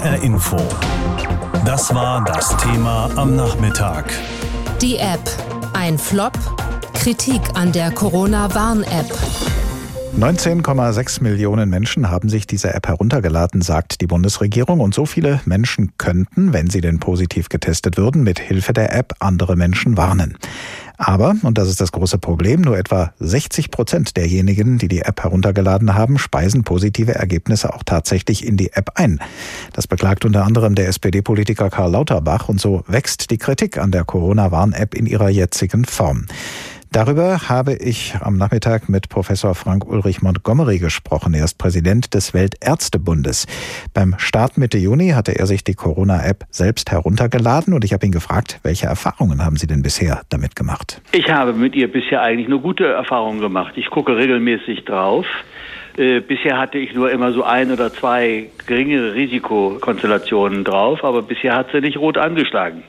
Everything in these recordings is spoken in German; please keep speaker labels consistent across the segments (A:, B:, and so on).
A: HR Info. Das war das Thema am Nachmittag.
B: Die App. Ein Flop. Kritik an der Corona-Warn-App.
C: 19,6 Millionen Menschen haben sich diese App heruntergeladen, sagt die Bundesregierung. Und so viele Menschen könnten, wenn sie denn positiv getestet würden, mit Hilfe der App andere Menschen warnen. Aber, und das ist das große Problem, nur etwa 60 Prozent derjenigen, die die App heruntergeladen haben, speisen positive Ergebnisse auch tatsächlich in die App ein. Das beklagt unter anderem der SPD-Politiker Karl Lauterbach und so wächst die Kritik an der Corona-Warn-App in ihrer jetzigen Form. Darüber habe ich am Nachmittag mit Professor Frank Ulrich Montgomery gesprochen. Er ist Präsident des Weltärztebundes. Beim Start Mitte Juni hatte er sich die Corona-App selbst heruntergeladen und ich habe ihn gefragt, welche Erfahrungen haben Sie denn bisher damit gemacht?
D: Ich habe mit ihr bisher eigentlich nur gute Erfahrungen gemacht. Ich gucke regelmäßig drauf. Äh, bisher hatte ich nur immer so ein oder zwei geringere Risikokonstellationen drauf, aber bisher hat sie nicht rot angeschlagen.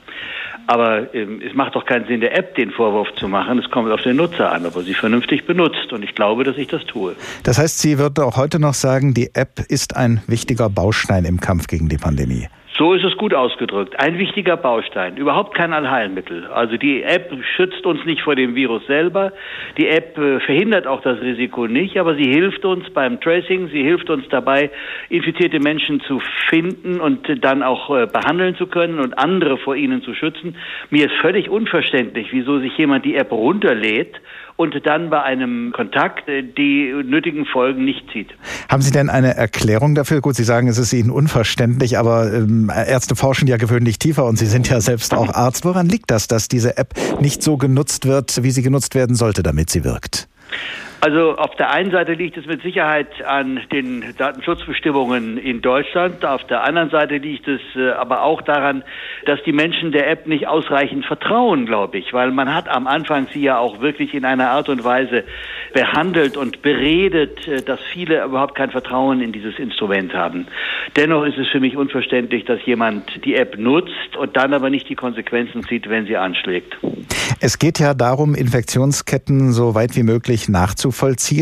D: Aber ähm, es macht doch keinen Sinn, der App den Vorwurf zu machen. Es kommt auf den Nutzer an, ob er sie vernünftig benutzt. Und ich glaube, dass ich das tue.
C: Das heißt, Sie würden auch heute noch sagen, die App ist ein wichtiger Baustein im Kampf gegen die Pandemie.
D: So ist es gut ausgedrückt. Ein wichtiger Baustein, überhaupt kein Allheilmittel. Also die App schützt uns nicht vor dem Virus selber. Die App äh, verhindert auch das Risiko nicht, aber sie hilft uns beim Tracing, sie hilft uns dabei, infizierte Menschen zu finden und dann auch äh, behandeln zu können und andere vor ihnen zu schützen. Mir ist völlig unverständlich, wieso sich jemand die App runterlädt und dann bei einem Kontakt äh, die nötigen Folgen nicht zieht.
C: Haben Sie denn eine Erklärung dafür? Gut, Sie sagen, es ist Ihnen unverständlich, aber ähm, Ärzte forschen ja gewöhnlich tiefer und Sie sind ja selbst auch Arzt. Woran liegt das, dass diese App nicht so genutzt wird, wie sie genutzt werden sollte, damit sie wirkt?
D: Also auf der einen Seite liegt es mit Sicherheit an den Datenschutzbestimmungen in Deutschland. Auf der anderen Seite liegt es äh, aber auch daran, dass die Menschen der App nicht ausreichend vertrauen, glaube ich, weil man hat am Anfang sie ja auch wirklich in einer Art und Weise behandelt und beredet, äh, dass viele überhaupt kein Vertrauen in dieses Instrument haben. Dennoch ist es für mich unverständlich, dass jemand die App nutzt und dann aber nicht die Konsequenzen zieht, wenn sie anschlägt.
C: Es geht ja darum, Infektionsketten so weit wie möglich nachzuvollziehen,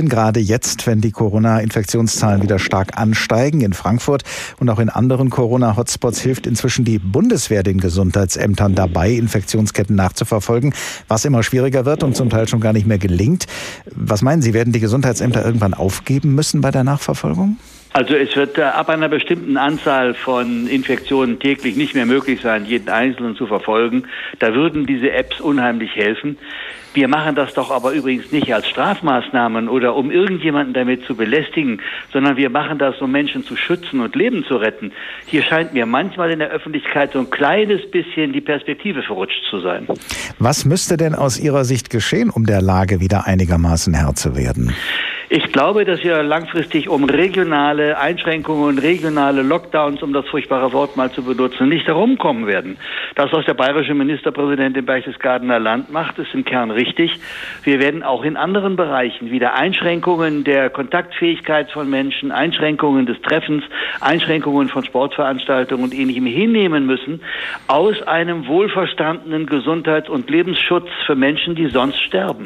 C: gerade jetzt, wenn die Corona-Infektionszahlen wieder stark ansteigen. In Frankfurt und auch in anderen Corona-Hotspots hilft inzwischen die Bundeswehr den Gesundheitsämtern dabei, Infektionsketten nachzuverfolgen, was immer schwieriger wird und zum Teil schon gar nicht mehr gelingt. Was meinen Sie, werden die Gesundheitsämter irgendwann aufgeben müssen bei der Nachverfolgung?
D: Also es wird äh, ab einer bestimmten Anzahl von Infektionen täglich nicht mehr möglich sein, jeden Einzelnen zu verfolgen. Da würden diese Apps unheimlich helfen. Wir machen das doch aber übrigens nicht als Strafmaßnahmen oder um irgendjemanden damit zu belästigen, sondern wir machen das, um Menschen zu schützen und Leben zu retten. Hier scheint mir manchmal in der Öffentlichkeit so ein kleines bisschen die Perspektive verrutscht zu sein.
C: Was müsste denn aus Ihrer Sicht geschehen, um der Lage wieder einigermaßen Herr zu werden?
D: Ich glaube, dass wir langfristig um regionale Einschränkungen, regionale Lockdowns, um das furchtbare Wort mal zu benutzen, nicht herumkommen werden. Das, was der bayerische Ministerpräsident im Berchtesgadener Land macht, ist im Kern richtig. Wir werden auch in anderen Bereichen wieder Einschränkungen der Kontaktfähigkeit von Menschen, Einschränkungen des Treffens, Einschränkungen von Sportveranstaltungen und ähnlichem hinnehmen müssen, aus einem wohlverstandenen Gesundheits- und Lebensschutz für Menschen, die sonst sterben.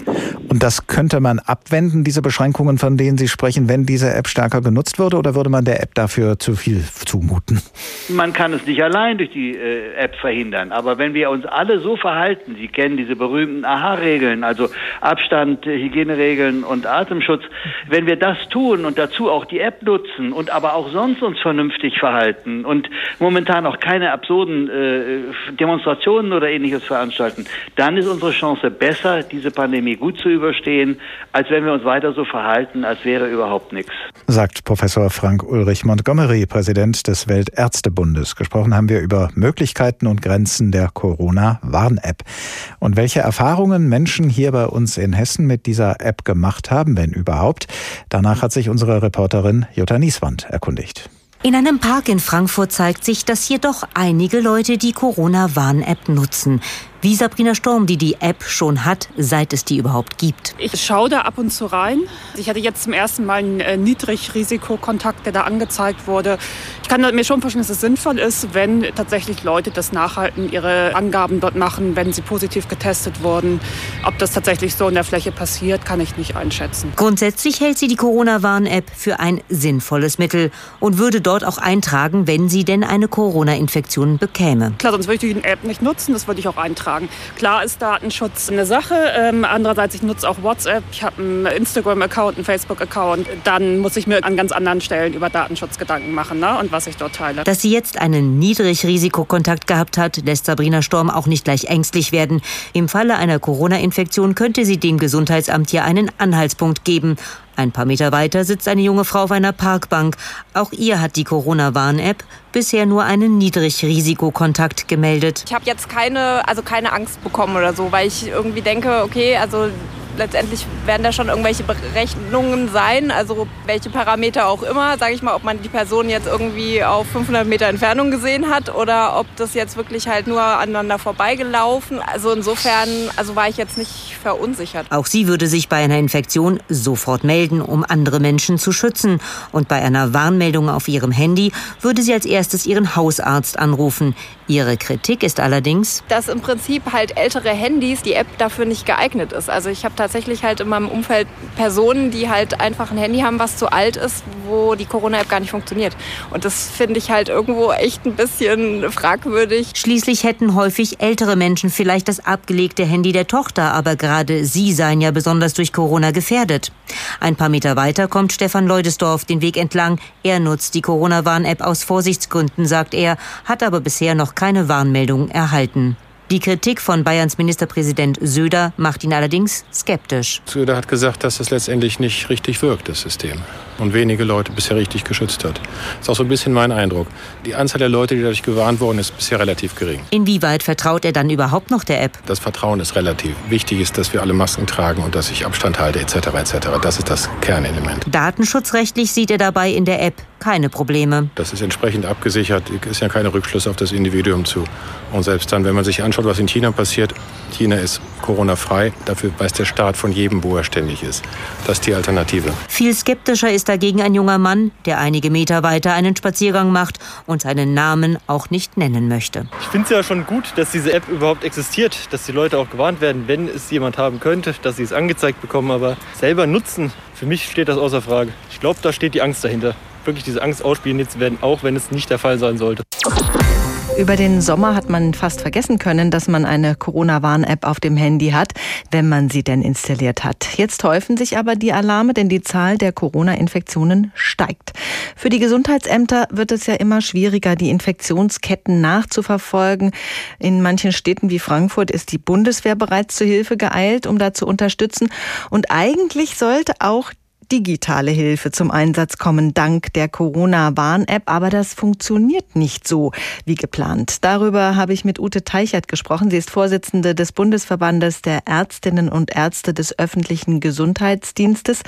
C: Und das könnte man abwenden, diese Beschränkungen von denen Sie sprechen, wenn diese App stärker genutzt würde, oder würde man der App dafür zu viel zumuten?
D: Man kann es nicht allein durch die äh, App verhindern, aber wenn wir uns alle so verhalten, Sie kennen diese berühmten AHA-Regeln, also Abstand, Hygieneregeln und Atemschutz, wenn wir das tun und dazu auch die App nutzen und aber auch sonst uns vernünftig verhalten und momentan auch keine absurden äh, Demonstrationen oder ähnliches veranstalten, dann ist unsere Chance besser, diese Pandemie gut zu überstehen, als wenn wir uns weiter so verhalten halten, als wäre überhaupt nichts.
C: Sagt Professor Frank Ulrich Montgomery, Präsident des Weltärztebundes. Gesprochen haben wir über Möglichkeiten und Grenzen der Corona-Warn-App. Und welche Erfahrungen Menschen hier bei uns in Hessen mit dieser App gemacht haben, wenn überhaupt. Danach hat sich unsere Reporterin Jutta Nieswand erkundigt.
E: In einem Park in Frankfurt zeigt sich, dass hier doch einige Leute die Corona-Warn-App nutzen. Wie Sabrina Sturm, die die App schon hat, seit es die überhaupt gibt.
F: Ich schaue da ab und zu rein. Ich hatte jetzt zum ersten Mal einen äh, Niedrigrisikokontakt, der da angezeigt wurde. Ich kann mir schon vorstellen, dass es sinnvoll ist, wenn tatsächlich Leute das nachhalten, ihre Angaben dort machen, wenn sie positiv getestet wurden. Ob das tatsächlich so in der Fläche passiert, kann ich nicht einschätzen.
E: Grundsätzlich hält sie die Corona-Warn-App für ein sinnvolles Mittel und würde dort auch eintragen, wenn sie denn eine Corona-Infektion bekäme.
F: Klar, sonst würde ich die App nicht nutzen, das würde ich auch eintragen. Klar ist Datenschutz eine Sache. Ähm, andererseits, ich nutze auch WhatsApp, ich habe einen Instagram-Account, einen Facebook-Account. Dann muss ich mir an ganz anderen Stellen über Datenschutz Gedanken machen ne? und was ich dort teile.
E: Dass sie jetzt einen Niedrigrisikokontakt gehabt hat, lässt Sabrina Storm auch nicht gleich ängstlich werden. Im Falle einer Corona-Infektion könnte sie dem Gesundheitsamt hier einen Anhaltspunkt geben. Ein paar Meter weiter sitzt eine junge Frau auf einer Parkbank. Auch ihr hat die Corona-Warn-App bisher nur einen Niedrigrisikokontakt gemeldet.
G: Ich habe jetzt keine, also keine Angst bekommen oder so, weil ich irgendwie denke, okay, also letztendlich werden da schon irgendwelche Berechnungen sein, also welche Parameter auch immer, sage ich mal, ob man die Person jetzt irgendwie auf 500 Meter Entfernung gesehen hat oder ob das jetzt wirklich halt nur aneinander vorbeigelaufen. Also insofern, also war ich jetzt nicht verunsichert.
E: Auch sie würde sich bei einer Infektion sofort melden, um andere Menschen zu schützen. Und bei einer Warnmeldung auf ihrem Handy würde sie als erstes ihren Hausarzt anrufen. Ihre Kritik ist allerdings,
G: dass im Prinzip halt ältere Handys die App dafür nicht geeignet ist. Also ich habe tatsächlich halt in meinem Umfeld Personen, die halt einfach ein Handy haben, was zu alt ist, wo die Corona-App gar nicht funktioniert. Und das finde ich halt irgendwo echt ein bisschen fragwürdig.
E: Schließlich hätten häufig ältere Menschen vielleicht das abgelegte Handy der Tochter, aber gerade sie seien ja besonders durch Corona gefährdet. Ein paar Meter weiter kommt Stefan Leudesdorf den Weg entlang. Er nutzt die Corona-Warn-App aus Vorsichtsgründen, sagt er, hat aber bisher noch keine Warnmeldung erhalten. Die Kritik von Bayerns Ministerpräsident Söder macht ihn allerdings skeptisch.
H: Söder hat gesagt, dass es letztendlich nicht richtig wirkt, das System. Und wenige Leute bisher richtig geschützt hat. Das ist auch so ein bisschen mein Eindruck. Die Anzahl der Leute, die dadurch gewarnt worden ist, bisher relativ gering.
E: Inwieweit vertraut er dann überhaupt noch der App?
H: Das Vertrauen ist relativ. Wichtig ist, dass wir alle Masken tragen und dass ich Abstand halte, etc. etc. Das ist das Kernelement.
E: Datenschutzrechtlich sieht er dabei in der App keine Probleme.
H: Das ist entsprechend abgesichert. Es ist ja keine Rückschlüsse auf das Individuum zu. Und selbst dann, wenn man sich anschaut, was in China passiert, China ist Corona-frei. Dafür weiß der Staat von jedem, wo er ständig ist. Das ist die Alternative.
E: Viel skeptischer ist dagegen ein junger Mann, der einige Meter weiter einen Spaziergang macht und seinen Namen auch nicht nennen möchte.
I: Ich finde es ja schon gut, dass diese App überhaupt existiert, dass die Leute auch gewarnt werden, wenn es jemand haben könnte, dass sie es angezeigt bekommen. Aber selber nutzen, für mich steht das außer Frage. Ich glaube, da steht die Angst dahinter. Wirklich diese Angst ausspielen zu werden, auch wenn es nicht der Fall sein sollte.
J: Über den Sommer hat man fast vergessen können, dass man eine Corona-Warn-App auf dem Handy hat, wenn man sie denn installiert hat. Jetzt häufen sich aber die Alarme, denn die Zahl der Corona-Infektionen steigt. Für die Gesundheitsämter wird es ja immer schwieriger, die Infektionsketten nachzuverfolgen. In manchen Städten wie Frankfurt ist die Bundeswehr bereits zu Hilfe geeilt, um da zu unterstützen. Und eigentlich sollte auch digitale Hilfe zum Einsatz kommen dank der Corona-Warn-App, aber das funktioniert nicht so wie geplant. Darüber habe ich mit Ute Teichert gesprochen. Sie ist Vorsitzende des Bundesverbandes der Ärztinnen und Ärzte des öffentlichen Gesundheitsdienstes.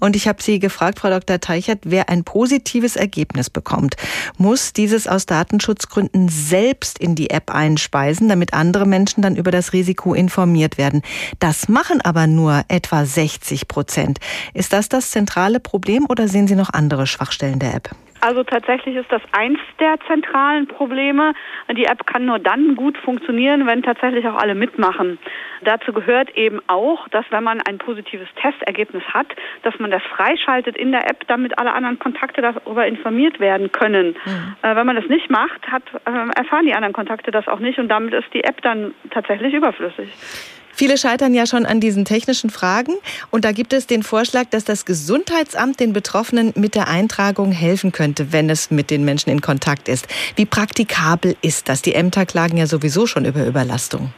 J: Und ich habe sie gefragt, Frau Dr. Teichert, wer ein positives Ergebnis bekommt, muss dieses aus Datenschutzgründen selbst in die App einspeisen, damit andere Menschen dann über das Risiko informiert werden. Das machen aber nur etwa 60 Prozent. Ist das das zentrale Problem oder sehen Sie noch andere Schwachstellen der App?
K: Also tatsächlich ist das eins der zentralen Probleme. Die App kann nur dann gut funktionieren, wenn tatsächlich auch alle mitmachen. Dazu gehört eben auch, dass wenn man ein positives Testergebnis hat, dass man das freischaltet in der App, damit alle anderen Kontakte darüber informiert werden können. Mhm. Äh, wenn man das nicht macht, hat, äh, erfahren die anderen Kontakte das auch nicht und damit ist die App dann tatsächlich überflüssig.
J: Viele scheitern ja schon an diesen technischen Fragen. Und da gibt es den Vorschlag, dass das Gesundheitsamt den Betroffenen mit der Eintragung helfen könnte, wenn es mit den Menschen in Kontakt ist. Wie praktikabel ist das? Die Ämter klagen ja sowieso schon über Überlastung.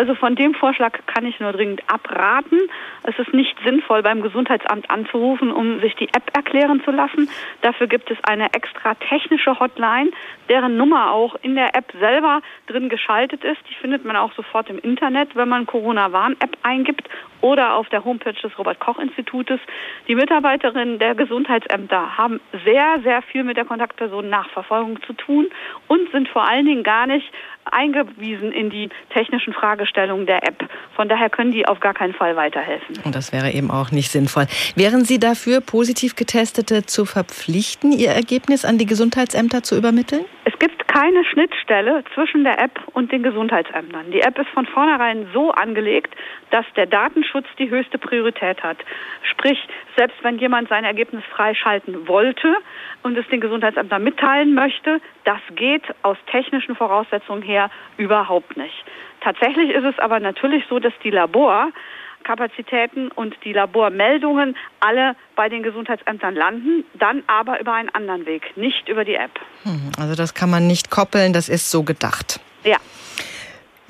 K: Also von dem Vorschlag kann ich nur dringend abraten. Es ist nicht sinnvoll, beim Gesundheitsamt anzurufen, um sich die App erklären zu lassen. Dafür gibt es eine extra technische Hotline, deren Nummer auch in der App selber drin geschaltet ist. Die findet man auch sofort im Internet, wenn man Corona-Warn-App eingibt oder auf der Homepage des Robert-Koch-Institutes. Die Mitarbeiterinnen der Gesundheitsämter haben sehr, sehr viel mit der Kontaktpersonen-Nachverfolgung zu tun und sind vor allen Dingen gar nicht eingewiesen in die technischen Fragestellungen der App. Von daher können die auf gar keinen Fall weiterhelfen.
J: Und das wäre eben auch nicht sinnvoll. Wären Sie dafür, positiv Getestete zu verpflichten, Ihr Ergebnis an die Gesundheitsämter zu übermitteln?
K: Es gibt keine Schnittstelle zwischen der App und den Gesundheitsämtern. Die App ist von vornherein so angelegt, dass der Datenschutz die höchste Priorität hat. Sprich, selbst wenn jemand sein Ergebnis freischalten wollte und es den Gesundheitsämtern mitteilen möchte, das geht aus technischen Voraussetzungen her überhaupt nicht. Tatsächlich ist es aber natürlich so, dass die Laborkapazitäten und die Labormeldungen alle bei den Gesundheitsämtern landen, dann aber über einen anderen Weg, nicht über die App.
J: Hm, also das kann man nicht koppeln, das ist so gedacht.
K: Ja.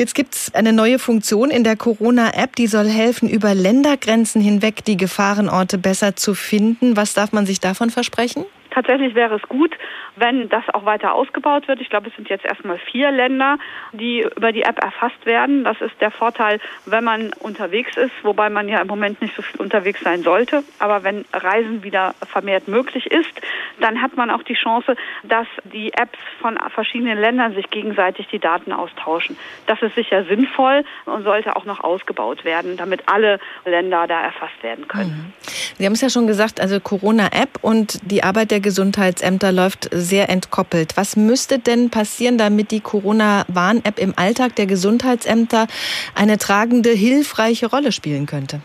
J: Jetzt gibt es eine neue Funktion in der Corona-App, die soll helfen, über Ländergrenzen hinweg die Gefahrenorte besser zu finden. Was darf man sich davon versprechen?
K: Tatsächlich wäre es gut, wenn das auch weiter ausgebaut wird. Ich glaube, es sind jetzt erstmal vier Länder, die über die App erfasst werden. Das ist der Vorteil, wenn man unterwegs ist, wobei man ja im Moment nicht so viel unterwegs sein sollte. Aber wenn Reisen wieder vermehrt möglich ist, dann hat man auch die Chance, dass die Apps von verschiedenen Ländern sich gegenseitig die Daten austauschen. Das ist sicher sinnvoll und sollte auch noch ausgebaut werden, damit alle Länder da erfasst werden können.
J: Mhm. Sie haben es ja schon gesagt, also Corona-App und die Arbeit der Gesundheitsämter läuft sehr entkoppelt. Was müsste denn passieren, damit die Corona-Warn-App im Alltag der Gesundheitsämter eine tragende, hilfreiche Rolle spielen könnte?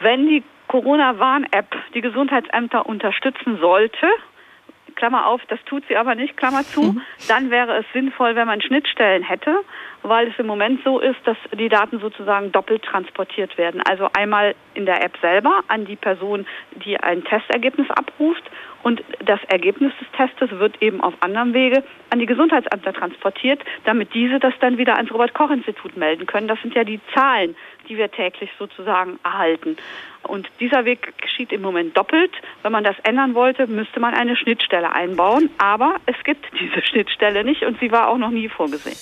K: Wenn die Corona-Warn-App die Gesundheitsämter unterstützen sollte, Klammer auf, das tut sie aber nicht, Klammer zu, mhm. dann wäre es sinnvoll, wenn man Schnittstellen hätte, weil es im Moment so ist, dass die Daten sozusagen doppelt transportiert werden. Also einmal in der App selber an die Person, die ein Testergebnis abruft und das Ergebnis des Testes wird eben auf anderem Wege an die Gesundheitsämter transportiert, damit diese das dann wieder ans Robert-Koch-Institut melden können. Das sind ja die Zahlen, die wir täglich sozusagen erhalten. Und dieser Weg geschieht im Moment doppelt. Wenn man das ändern wollte, müsste man eine Schnittstelle einbauen. Aber es gibt diese Schnittstelle nicht und sie war auch noch nie vorgesehen.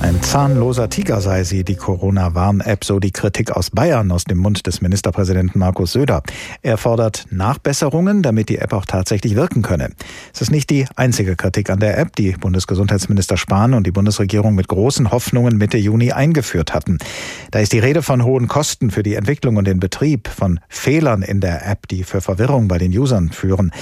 C: Ein zahnloser Tiger sei sie, die Corona-Warn-App, so die Kritik aus Bayern aus dem Mund des Ministerpräsidenten Markus Söder. Er fordert Nachbesserungen, damit die App auch tatsächlich wirken könne. Es ist nicht die einzige Kritik an der App, die Bundesgesundheitsminister Spahn und die Bundesregierung mit großen Hoffnungen Mitte Juni eingeführt hatten. Da ist die Rede von hohen Kosten für die Entwicklung und den Betrieb, von Fehlern in der App, die für Verwirrung bei den Usern führen.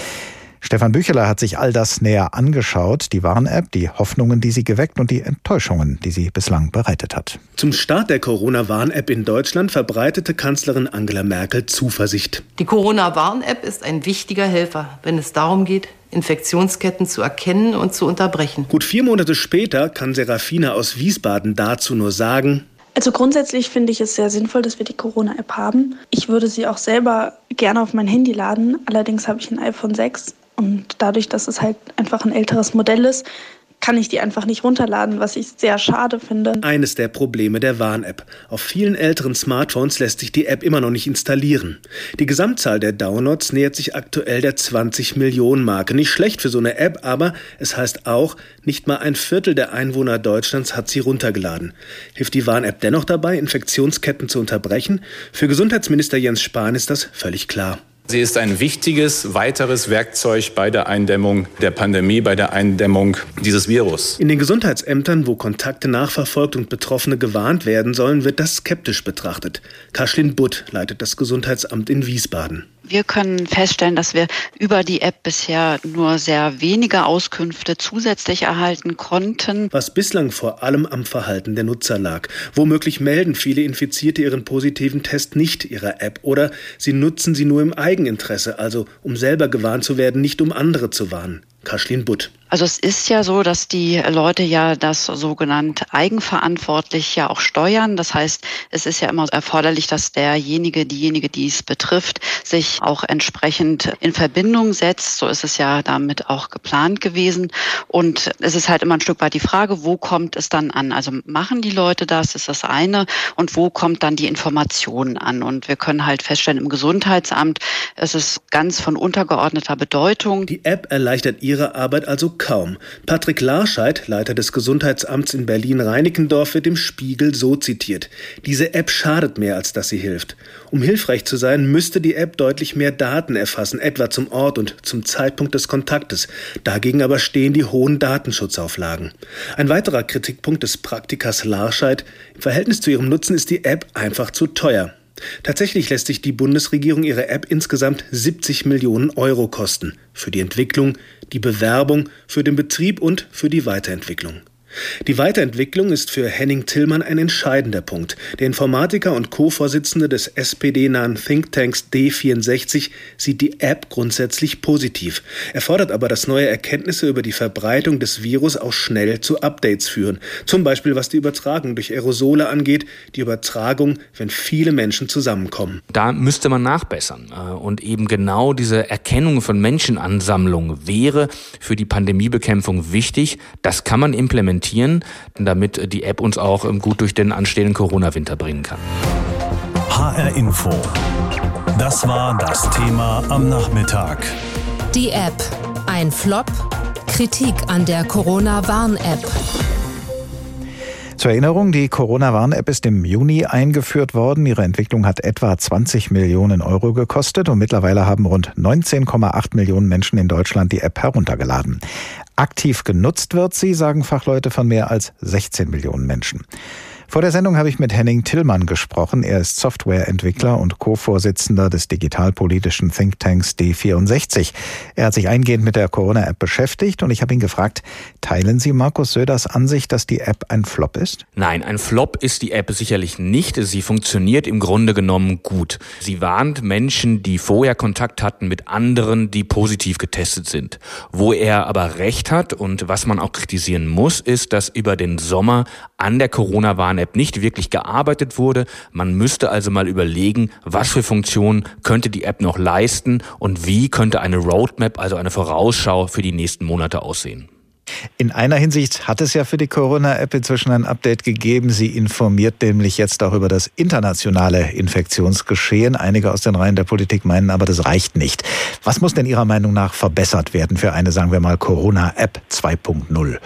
C: Stefan Bücheler hat sich all das näher angeschaut, die Warn-App, die Hoffnungen, die sie geweckt und die Enttäuschungen, die sie bislang bereitet hat.
L: Zum Start der Corona-Warn-App in Deutschland verbreitete Kanzlerin Angela Merkel Zuversicht.
M: Die Corona-Warn-App ist ein wichtiger Helfer, wenn es darum geht, Infektionsketten zu erkennen und zu unterbrechen.
L: Gut vier Monate später kann Serafina aus Wiesbaden dazu nur sagen,
N: also grundsätzlich finde ich es sehr sinnvoll, dass wir die Corona-App haben. Ich würde sie auch selber gerne auf mein Handy laden. Allerdings habe ich ein iPhone 6 und dadurch, dass es halt einfach ein älteres Modell ist, kann ich die einfach nicht runterladen, was ich sehr schade finde.
L: Eines der Probleme der Warn-App. Auf vielen älteren Smartphones lässt sich die App immer noch nicht installieren. Die Gesamtzahl der Downloads nähert sich aktuell der 20 Millionen Marke. Nicht schlecht für so eine App, aber es heißt auch, nicht mal ein Viertel der Einwohner Deutschlands hat sie runtergeladen. Hilft die Warn-App dennoch dabei, Infektionsketten zu unterbrechen? Für Gesundheitsminister Jens Spahn ist das völlig klar.
O: Sie ist ein wichtiges weiteres Werkzeug bei der Eindämmung der Pandemie, bei der Eindämmung dieses Virus.
L: In den Gesundheitsämtern, wo Kontakte nachverfolgt und Betroffene gewarnt werden sollen, wird das skeptisch betrachtet. Kaschlin Butt leitet das Gesundheitsamt in Wiesbaden.
P: Wir können feststellen, dass wir über die App bisher nur sehr wenige Auskünfte zusätzlich erhalten konnten.
L: Was bislang vor allem am Verhalten der Nutzer lag. Womöglich melden viele Infizierte ihren positiven Test nicht ihrer App oder sie nutzen sie nur im Eigeninteresse, also um selber gewarnt zu werden, nicht um andere zu warnen. Kaschlin Butt.
P: Also es ist ja so, dass die Leute ja das sogenannte eigenverantwortlich ja auch steuern. Das heißt, es ist ja immer erforderlich, dass derjenige, diejenige, die es betrifft, sich auch entsprechend in Verbindung setzt. So ist es ja damit auch geplant gewesen. Und es ist halt immer ein Stück weit die Frage, wo kommt es dann an? Also machen die Leute das, ist das eine. Und wo kommt dann die Information an? Und wir können halt feststellen, im Gesundheitsamt, es ist ganz von untergeordneter Bedeutung.
L: Die App erleichtert ihre Arbeit also kaum. Patrick Larscheid, Leiter des Gesundheitsamts in Berlin-Reinickendorf, wird im Spiegel so zitiert. Diese App schadet mehr, als dass sie hilft. Um hilfreich zu sein, müsste die App deutlich mehr Daten erfassen, etwa zum Ort und zum Zeitpunkt des Kontaktes. Dagegen aber stehen die hohen Datenschutzauflagen. Ein weiterer Kritikpunkt des Praktikers Larscheid, im Verhältnis zu ihrem Nutzen ist die App einfach zu teuer. Tatsächlich lässt sich die Bundesregierung ihre App insgesamt 70 Millionen Euro kosten. Für die Entwicklung, die Bewerbung, für den Betrieb und für die Weiterentwicklung. Die Weiterentwicklung ist für Henning Tillmann ein entscheidender Punkt. Der Informatiker und Co-Vorsitzende des SPD-nahen Thinktanks D64 sieht die App grundsätzlich positiv. Er fordert aber, dass neue Erkenntnisse über die Verbreitung des Virus auch schnell zu Updates führen. Zum Beispiel was die Übertragung durch Aerosole angeht, die Übertragung, wenn viele Menschen zusammenkommen.
Q: Da müsste man nachbessern. Äh, und eben genau diese Erkennung von Menschenansammlungen wäre für die Pandemiebekämpfung wichtig. Das kann man implementieren implementieren, damit die App uns auch ähm, gut durch den anstehenden Corona-Winter bringen kann.
A: HR Info. Das war das Thema am Nachmittag.
B: Die App. Ein Flop. Kritik an der Corona-Warn-App.
C: Zur Erinnerung, die Corona-Warn-App ist im Juni eingeführt worden. Ihre Entwicklung hat etwa 20 Millionen Euro gekostet und mittlerweile haben rund 19,8 Millionen Menschen in Deutschland die App heruntergeladen. Aktiv genutzt wird sie, sagen Fachleute von mehr als 16 Millionen Menschen. Vor der Sendung habe ich mit Henning Tillmann gesprochen. Er ist Softwareentwickler und Co-Vorsitzender des digitalpolitischen Thinktanks D64. Er hat sich eingehend mit der Corona-App beschäftigt und ich habe ihn gefragt, teilen Sie Markus Söders Ansicht, dass die App ein Flop ist?
Q: Nein, ein Flop ist die App sicherlich nicht. Sie funktioniert im Grunde genommen gut. Sie warnt Menschen, die vorher Kontakt hatten mit anderen, die positiv getestet sind. Wo er aber recht hat und was man auch kritisieren muss, ist, dass über den Sommer an der Corona-Warn-App nicht wirklich gearbeitet wurde. Man müsste also mal überlegen, was für Funktionen könnte die App noch leisten und wie könnte eine Roadmap, also eine Vorausschau für die nächsten Monate aussehen.
C: In einer Hinsicht hat es ja für die Corona-App inzwischen ein Update gegeben. Sie informiert nämlich jetzt auch über das internationale Infektionsgeschehen. Einige aus den Reihen der Politik meinen aber, das reicht nicht. Was muss denn Ihrer Meinung nach verbessert werden für eine, sagen wir mal, Corona-App 2.0?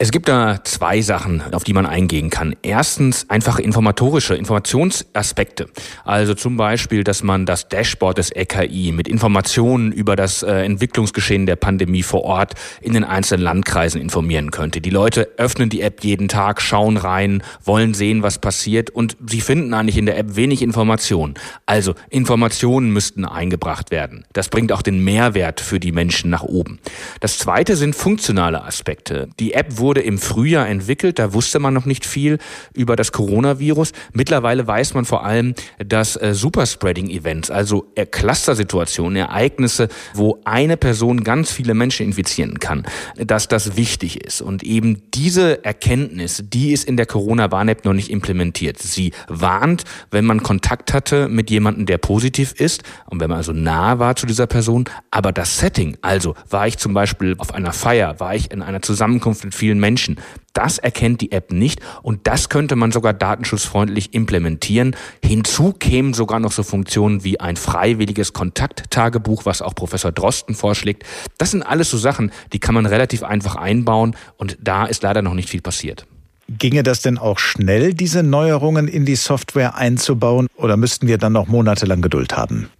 Q: Es gibt da zwei Sachen, auf die man eingehen kann. Erstens einfache informatorische Informationsaspekte. Also zum Beispiel, dass man das Dashboard des RKI mit Informationen über das äh, Entwicklungsgeschehen der Pandemie vor Ort in den einzelnen Landkreisen informieren könnte. Die Leute öffnen die App jeden Tag, schauen rein, wollen sehen, was passiert und sie finden eigentlich in der App wenig Informationen. Also Informationen müssten eingebracht werden. Das bringt auch den Mehrwert für die Menschen nach oben. Das zweite sind funktionale Aspekte. Die App wurde wurde im Frühjahr entwickelt. Da wusste man noch nicht viel über das Coronavirus. Mittlerweile weiß man vor allem, dass äh, Superspreading-Events, also äh, Cluster-Situationen, Ereignisse, wo eine Person ganz viele Menschen infizieren kann, dass das wichtig ist. Und eben diese Erkenntnis, die ist in der Corona-Warn-App noch nicht implementiert. Sie warnt, wenn man Kontakt hatte mit jemandem, der positiv ist und wenn man also nah war zu dieser Person. Aber das Setting, also war ich zum Beispiel auf einer Feier, war ich in einer Zusammenkunft mit vielen Menschen. Das erkennt die App nicht und das könnte man sogar datenschutzfreundlich implementieren. Hinzu kämen sogar noch so Funktionen wie ein freiwilliges Kontakttagebuch, was auch Professor Drosten vorschlägt. Das sind alles so Sachen, die kann man relativ einfach einbauen und da ist leider noch nicht viel passiert.
C: Ginge das denn auch schnell, diese Neuerungen in die Software einzubauen, oder müssten wir dann noch monatelang Geduld haben?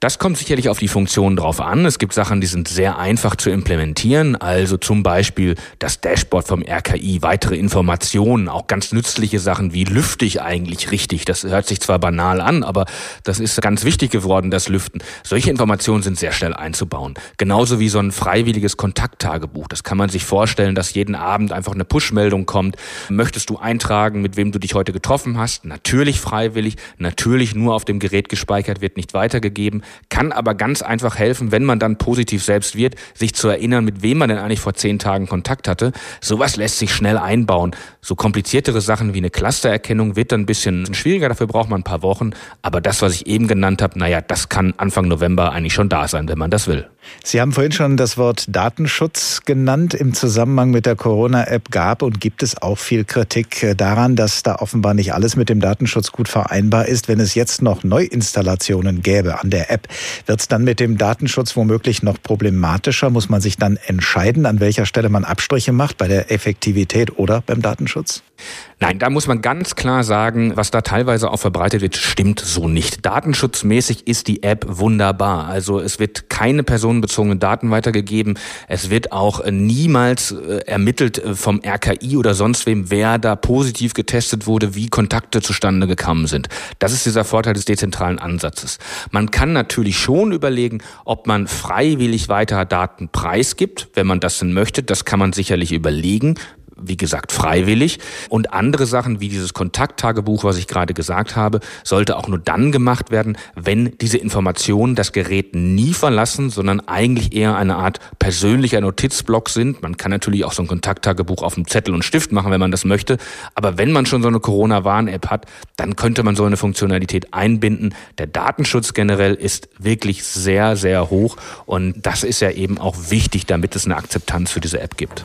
Q: Das kommt sicherlich auf die Funktionen drauf an. Es gibt Sachen, die sind sehr einfach zu implementieren, also zum Beispiel das Dashboard vom RKI, weitere Informationen, auch ganz nützliche Sachen wie lüfte ich eigentlich richtig. Das hört sich zwar banal an, aber das ist ganz wichtig geworden, das Lüften. Solche Informationen sind sehr schnell einzubauen. Genauso wie so ein freiwilliges Kontakttagebuch. Das kann man sich vorstellen, dass jeden Abend einfach eine Push-Meldung kommt. Möchtest du eintragen, mit wem du dich heute getroffen hast? Natürlich freiwillig, natürlich nur auf dem Gerät gespeichert, wird nicht weitergegeben. Kann aber ganz einfach helfen, wenn man dann positiv selbst wird, sich zu erinnern, mit wem man denn eigentlich vor zehn Tagen Kontakt hatte. Sowas lässt sich schnell einbauen. So kompliziertere Sachen wie eine Clustererkennung wird dann ein bisschen schwieriger, dafür braucht man ein paar Wochen. Aber das, was ich eben genannt habe, naja, das kann Anfang November eigentlich schon da sein, wenn man das will.
C: Sie haben vorhin schon das Wort Datenschutz genannt. Im Zusammenhang mit der Corona-App gab und gibt es auch viel Kritik äh, daran, dass da offenbar nicht alles mit dem Datenschutz gut vereinbar ist. Wenn es jetzt noch Neuinstallationen gäbe an der App, wird es dann mit dem Datenschutz womöglich noch problematischer? Muss man sich dann entscheiden, an welcher Stelle man Abstriche macht, bei der Effektivität oder beim Datenschutz?
Q: Nein, da muss man ganz klar sagen, was da teilweise auch verbreitet wird, stimmt so nicht. Datenschutzmäßig ist die App wunderbar. Also es wird keine personenbezogenen Daten weitergegeben. Es wird auch niemals äh, ermittelt äh, vom RKI oder sonst wem, wer da positiv getestet wurde, wie Kontakte zustande gekommen sind. Das ist dieser Vorteil des dezentralen Ansatzes. Man kann natürlich schon überlegen, ob man freiwillig weiter Daten preisgibt, wenn man das denn möchte. Das kann man sicherlich überlegen wie gesagt, freiwillig. Und andere Sachen wie dieses Kontakttagebuch, was ich gerade gesagt habe, sollte auch nur dann gemacht werden, wenn diese Informationen das Gerät nie verlassen, sondern eigentlich eher eine Art persönlicher Notizblock sind. Man kann natürlich auch so ein Kontakttagebuch auf einem Zettel und Stift machen, wenn man das möchte. Aber wenn man schon so eine Corona-Warn-App hat, dann könnte man so eine Funktionalität einbinden. Der Datenschutz generell ist wirklich sehr, sehr hoch. Und das ist ja eben auch wichtig, damit es eine Akzeptanz für diese App gibt.